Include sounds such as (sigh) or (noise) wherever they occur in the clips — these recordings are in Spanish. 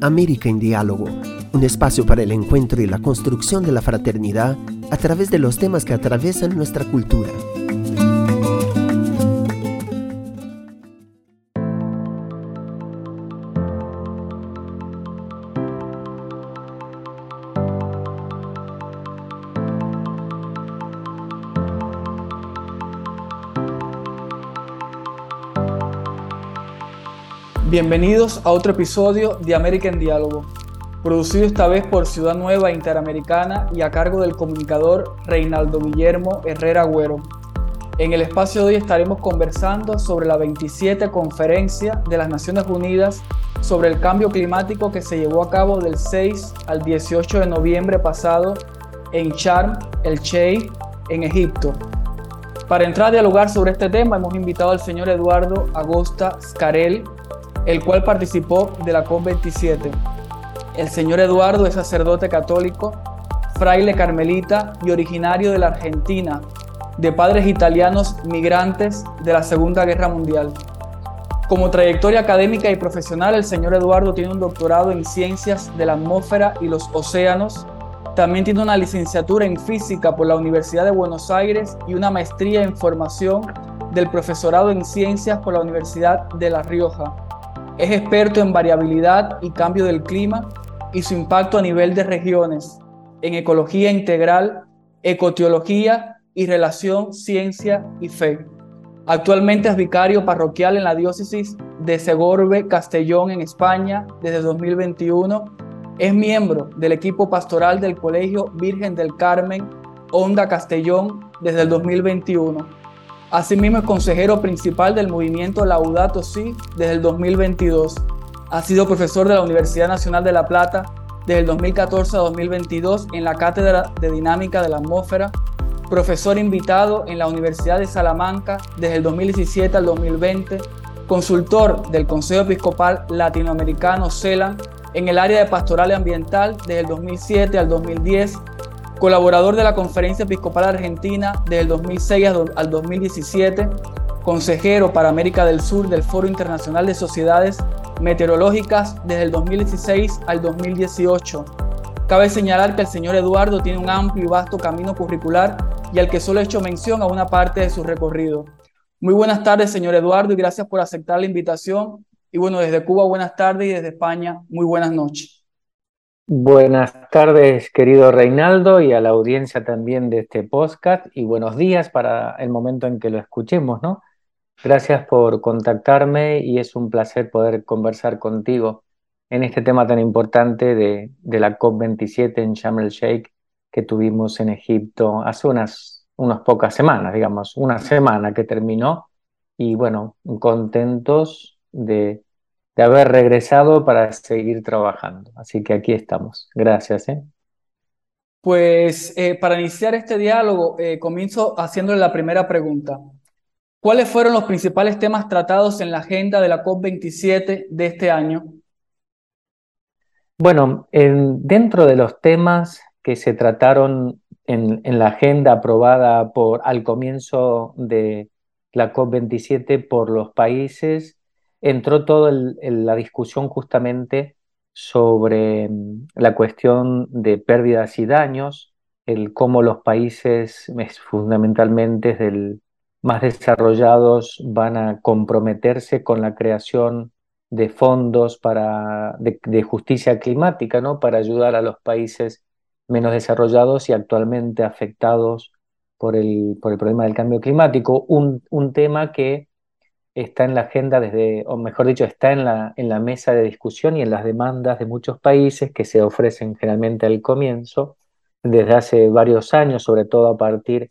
América en Diálogo, un espacio para el encuentro y la construcción de la fraternidad a través de los temas que atraviesan nuestra cultura. Bienvenidos a otro episodio de América en Diálogo, producido esta vez por Ciudad Nueva Interamericana y a cargo del comunicador Reinaldo Guillermo Herrera Agüero. En el espacio de hoy estaremos conversando sobre la 27 Conferencia de las Naciones Unidas sobre el Cambio Climático que se llevó a cabo del 6 al 18 de noviembre pasado en Sharm el Sheikh, en Egipto. Para entrar a dialogar sobre este tema hemos invitado al señor Eduardo Agosta Scarel, el cual participó de la COP27. El señor Eduardo es sacerdote católico, fraile carmelita y originario de la Argentina, de padres italianos migrantes de la Segunda Guerra Mundial. Como trayectoria académica y profesional, el señor Eduardo tiene un doctorado en ciencias de la atmósfera y los océanos. También tiene una licenciatura en física por la Universidad de Buenos Aires y una maestría en formación del profesorado en ciencias por la Universidad de La Rioja. Es experto en variabilidad y cambio del clima y su impacto a nivel de regiones, en ecología integral, ecoteología y relación ciencia y fe. Actualmente es vicario parroquial en la diócesis de Segorbe, Castellón, en España, desde 2021. Es miembro del equipo pastoral del Colegio Virgen del Carmen, Onda Castellón, desde el 2021 Asimismo es consejero principal del movimiento Laudato Si desde el 2022. Ha sido profesor de la Universidad Nacional de La Plata desde el 2014 a 2022 en la Cátedra de Dinámica de la Atmósfera, profesor invitado en la Universidad de Salamanca desde el 2017 al 2020, consultor del Consejo Episcopal Latinoamericano CELAN en el área de pastoral ambiental desde el 2007 al 2010 colaborador de la Conferencia Episcopal Argentina desde el 2006 al 2017, consejero para América del Sur del Foro Internacional de Sociedades Meteorológicas desde el 2016 al 2018. Cabe señalar que el señor Eduardo tiene un amplio y vasto camino curricular y al que solo he hecho mención a una parte de su recorrido. Muy buenas tardes, señor Eduardo, y gracias por aceptar la invitación. Y bueno, desde Cuba, buenas tardes y desde España, muy buenas noches. Buenas tardes, querido Reinaldo, y a la audiencia también de este podcast, y buenos días para el momento en que lo escuchemos, ¿no? Gracias por contactarme y es un placer poder conversar contigo en este tema tan importante de, la COP27 en Sharm el Sheikh que tuvimos en Egipto hace unas, unas pocas semanas, digamos, una semana que terminó, y bueno, contentos de de haber regresado para seguir trabajando. Así que aquí estamos. Gracias. ¿eh? Pues eh, para iniciar este diálogo, eh, comienzo haciéndole la primera pregunta. ¿Cuáles fueron los principales temas tratados en la agenda de la COP27 de este año? Bueno, dentro de los temas que se trataron en, en, la agenda aprobada por, al comienzo de la COP27 por los países, entró toda la discusión justamente sobre mm, la cuestión de pérdidas y daños, el cómo los países, fundamentalmente más desarrollados, van a comprometerse con la creación de fondos para, de, justicia climática, ¿no? para ayudar a los países menos desarrollados y actualmente afectados por el, por el problema del cambio climático. Un, un tema que está en la agenda desde, o mejor dicho, está en la, en la mesa de discusión y en las demandas de muchos países que se ofrecen generalmente al comienzo, desde hace varios años, sobre todo a partir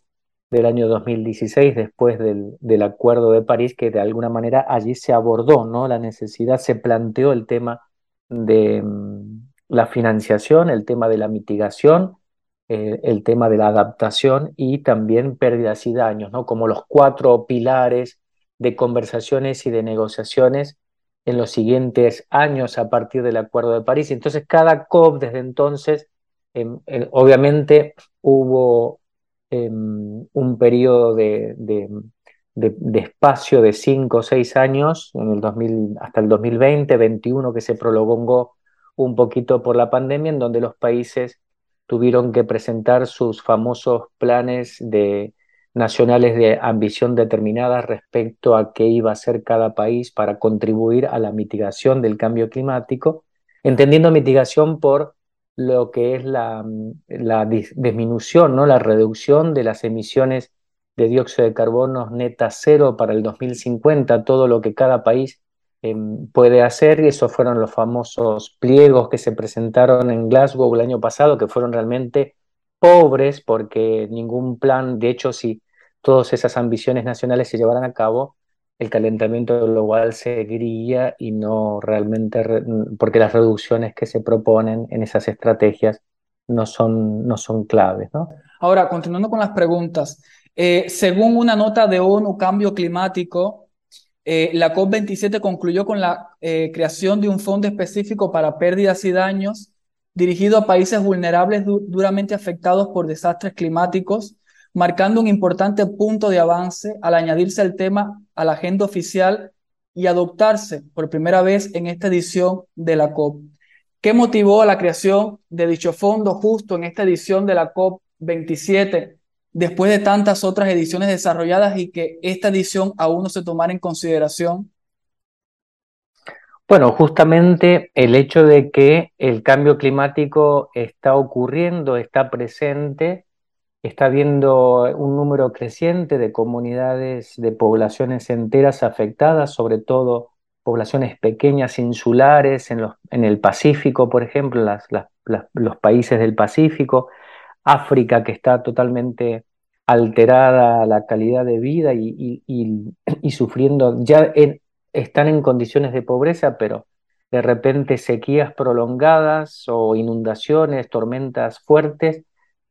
del año 2016, después del, del Acuerdo de París, que de alguna manera allí se abordó ¿no? la necesidad, se planteó el tema de mm, la financiación, el tema de la mitigación, eh, el tema de la adaptación y también pérdidas y daños, ¿no? como los cuatro pilares de conversaciones y de negociaciones en los siguientes años a partir del Acuerdo de París. Entonces, cada COP desde entonces, em, obviamente hubo em, un periodo de, de, espacio de cinco o seis años, en el 2000, hasta el 2020, 21 que se prolongó un poquito por la pandemia, en donde los países tuvieron que presentar sus famosos planes de, nacionales de ambición determinada respecto a qué iba a hacer cada país para contribuir a la mitigación del cambio climático, entendiendo mitigación por lo que es la, la disminución, ¿no? la reducción de las emisiones de dióxido de carbono neta cero para el 2050, todo lo que cada país em, puede hacer, y esos fueron los famosos pliegos que se presentaron en Glasgow el año pasado, que fueron realmente pobres porque ningún plan, de hecho, si todas esas ambiciones nacionales se llevaran a cabo, el calentamiento global seguiría y no realmente, porque las reducciones que se proponen en esas estrategias no son, no son claves. ¿no? Ahora, continuando con las preguntas, eh, según una nota de ONU Cambio Climático, eh, la COP27 concluyó con la eh, creación de un fondo específico para pérdidas y daños dirigido a países vulnerables duramente afectados por desastres climáticos, marcando un importante punto de avance al añadirse el tema a la agenda oficial y adoptarse por primera vez en esta edición de la COP. ¿Qué motivó la creación de dicho fondo justo en esta edición de la COP 27 después de tantas otras ediciones desarrolladas y que esta edición aún no se tomara en consideración? Bueno, justamente el hecho de que el cambio climático está ocurriendo, está presente, está habiendo un número creciente de comunidades, de poblaciones enteras afectadas, sobre todo poblaciones pequeñas insulares en, los, en el Pacífico, por ejemplo, los países del Pacífico, África que está totalmente alterada la calidad de vida y, y, sufriendo, ya están en condiciones de pobreza, pero de repente sequías prolongadas o inundaciones, tormentas fuertes,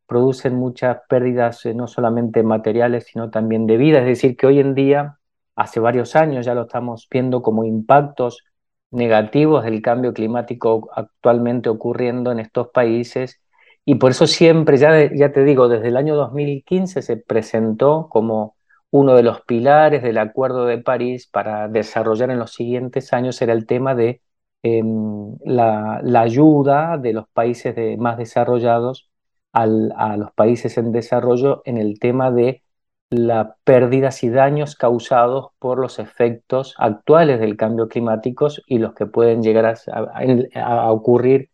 producen muchas pérdidas eh, no solamente materiales, sino también de vida. Es decir, que hoy en día, hace varios años ya lo estamos viendo como impactos negativos del cambio climático actualmente ocurriendo en estos países y por eso siempre, ya, ya te digo, desde el año 2015 se presentó como uno de los pilares del Acuerdo de París para desarrollar en los siguientes años era el tema de em, la, ayuda de los países más desarrollados a los países en desarrollo en el tema de las pérdidas y daños causados por los efectos actuales del cambio climático y los que pueden llegar a ocurrir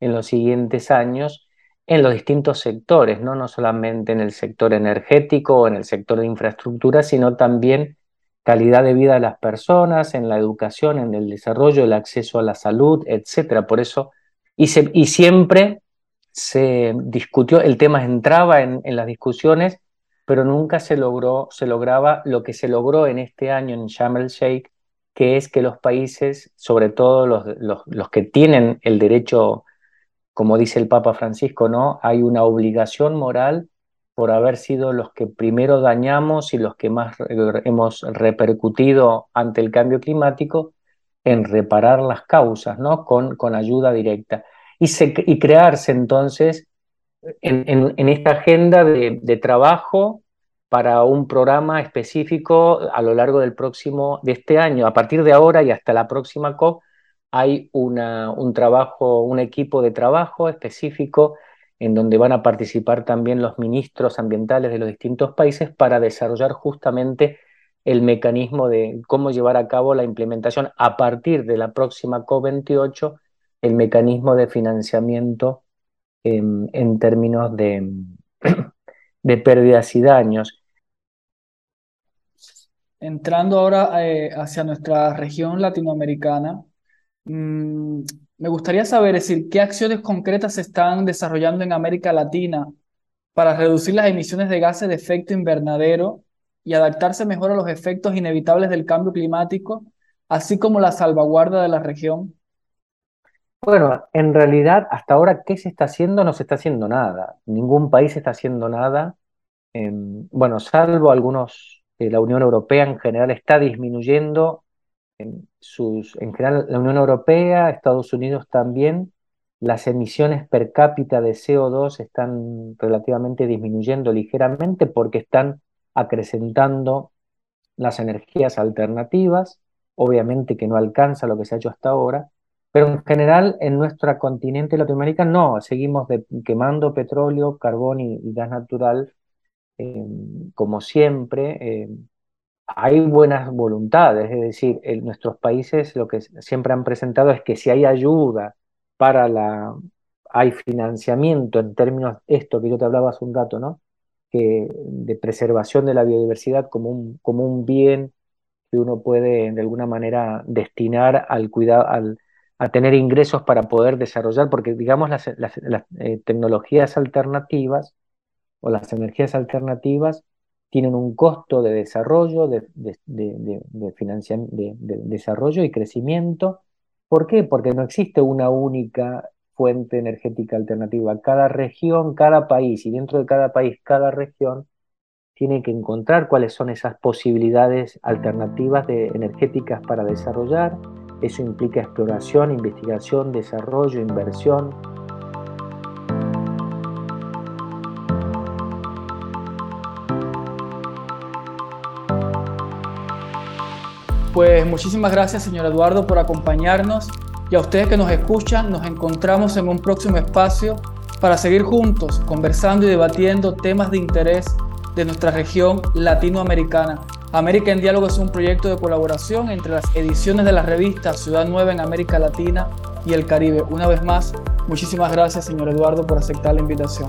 en los siguientes años en los distintos sectores, ¿no? no solamente en el sector energético o en el sector de infraestructura, sino también calidad de vida de las personas, en la educación, en el desarrollo, el acceso a la salud, etc. Por eso, y, y siempre se discutió, el tema entraba en, las discusiones, pero nunca se logró, se lograba lo que se logró en este año en Sharm el Sheikh, que es que los países, sobre todo los, los, los que tienen el derecho como dice el Papa Francisco, ¿no? Hay una obligación moral por haber sido los que primero dañamos y los que más hemos repercutido ante el cambio climático en reparar las causas, ¿no? Con, con ayuda directa. Y, crearse entonces en, en, esta agenda de, de, trabajo para un programa específico a lo largo del próximo, de este año, a partir de ahora y hasta la próxima COP, hay un trabajo, un equipo de trabajo específico en donde van a participar también los ministros ambientales de los distintos países para desarrollar justamente el mecanismo de cómo llevar a cabo la implementación a partir de la próxima COP28, el mecanismo de financiamiento en, términos (clears throat) de, pérdidas y daños. Entrando ahora eh, hacia nuestra región latinoamericana, Mm, me gustaría saber, decir, qué acciones concretas se están desarrollando en América Latina para reducir las emisiones de gases de efecto invernadero y adaptarse mejor a los efectos inevitables del cambio climático, así como la salvaguarda de la región. Bueno, en realidad, hasta ahora, ¿qué se está haciendo? No se está haciendo nada. Ningún país está haciendo nada. bueno, salvo algunos, eh, la Unión Europea en general está disminuyendo en, sus, en general la Unión Europea, Estados Unidos también, las emisiones per cápita de CO2 están relativamente disminuyendo ligeramente porque están acrecentando las energías alternativas, obviamente que no alcanza lo que se ha hecho hasta ahora, Pero en general, en nuestro continente latinoamericano, no, seguimos quemando petróleo, carbón y, gas natural, eh, como siempre. Eh, hay buenas voluntades, es decir, en nuestros países lo que siempre han presentado es que si hay ayuda para la, hay financiamiento en términos, esto que yo te hablaba hace un rato, ¿no? Que de preservación de la biodiversidad como un, como un bien que uno puede de alguna manera destinar al cuidado, al, a tener ingresos para poder desarrollar, porque digamos las, eh, tecnologías alternativas o las energías alternativas tienen un costo de desarrollo, de, de, de, de, desarrollo y crecimiento. ¿Por qué? Porque no existe una única fuente energética alternativa. Cada región, cada país, y dentro de cada país, cada región, tiene que encontrar cuáles son esas posibilidades alternativas energéticas para desarrollar eso implica exploración, investigación, desarrollo, inversión. Pues muchísimas gracias, señor Eduardo, por acompañarnos y a ustedes que nos escuchan, nos encontramos en un próximo espacio para seguir juntos conversando y debatiendo temas de interés de nuestra región latinoamericana. América en Diálogo es un proyecto de colaboración entre las ediciones de la revista Ciudad Nueva en América Latina y el Caribe. Una vez más, muchísimas gracias, señor Eduardo, por aceptar la invitación.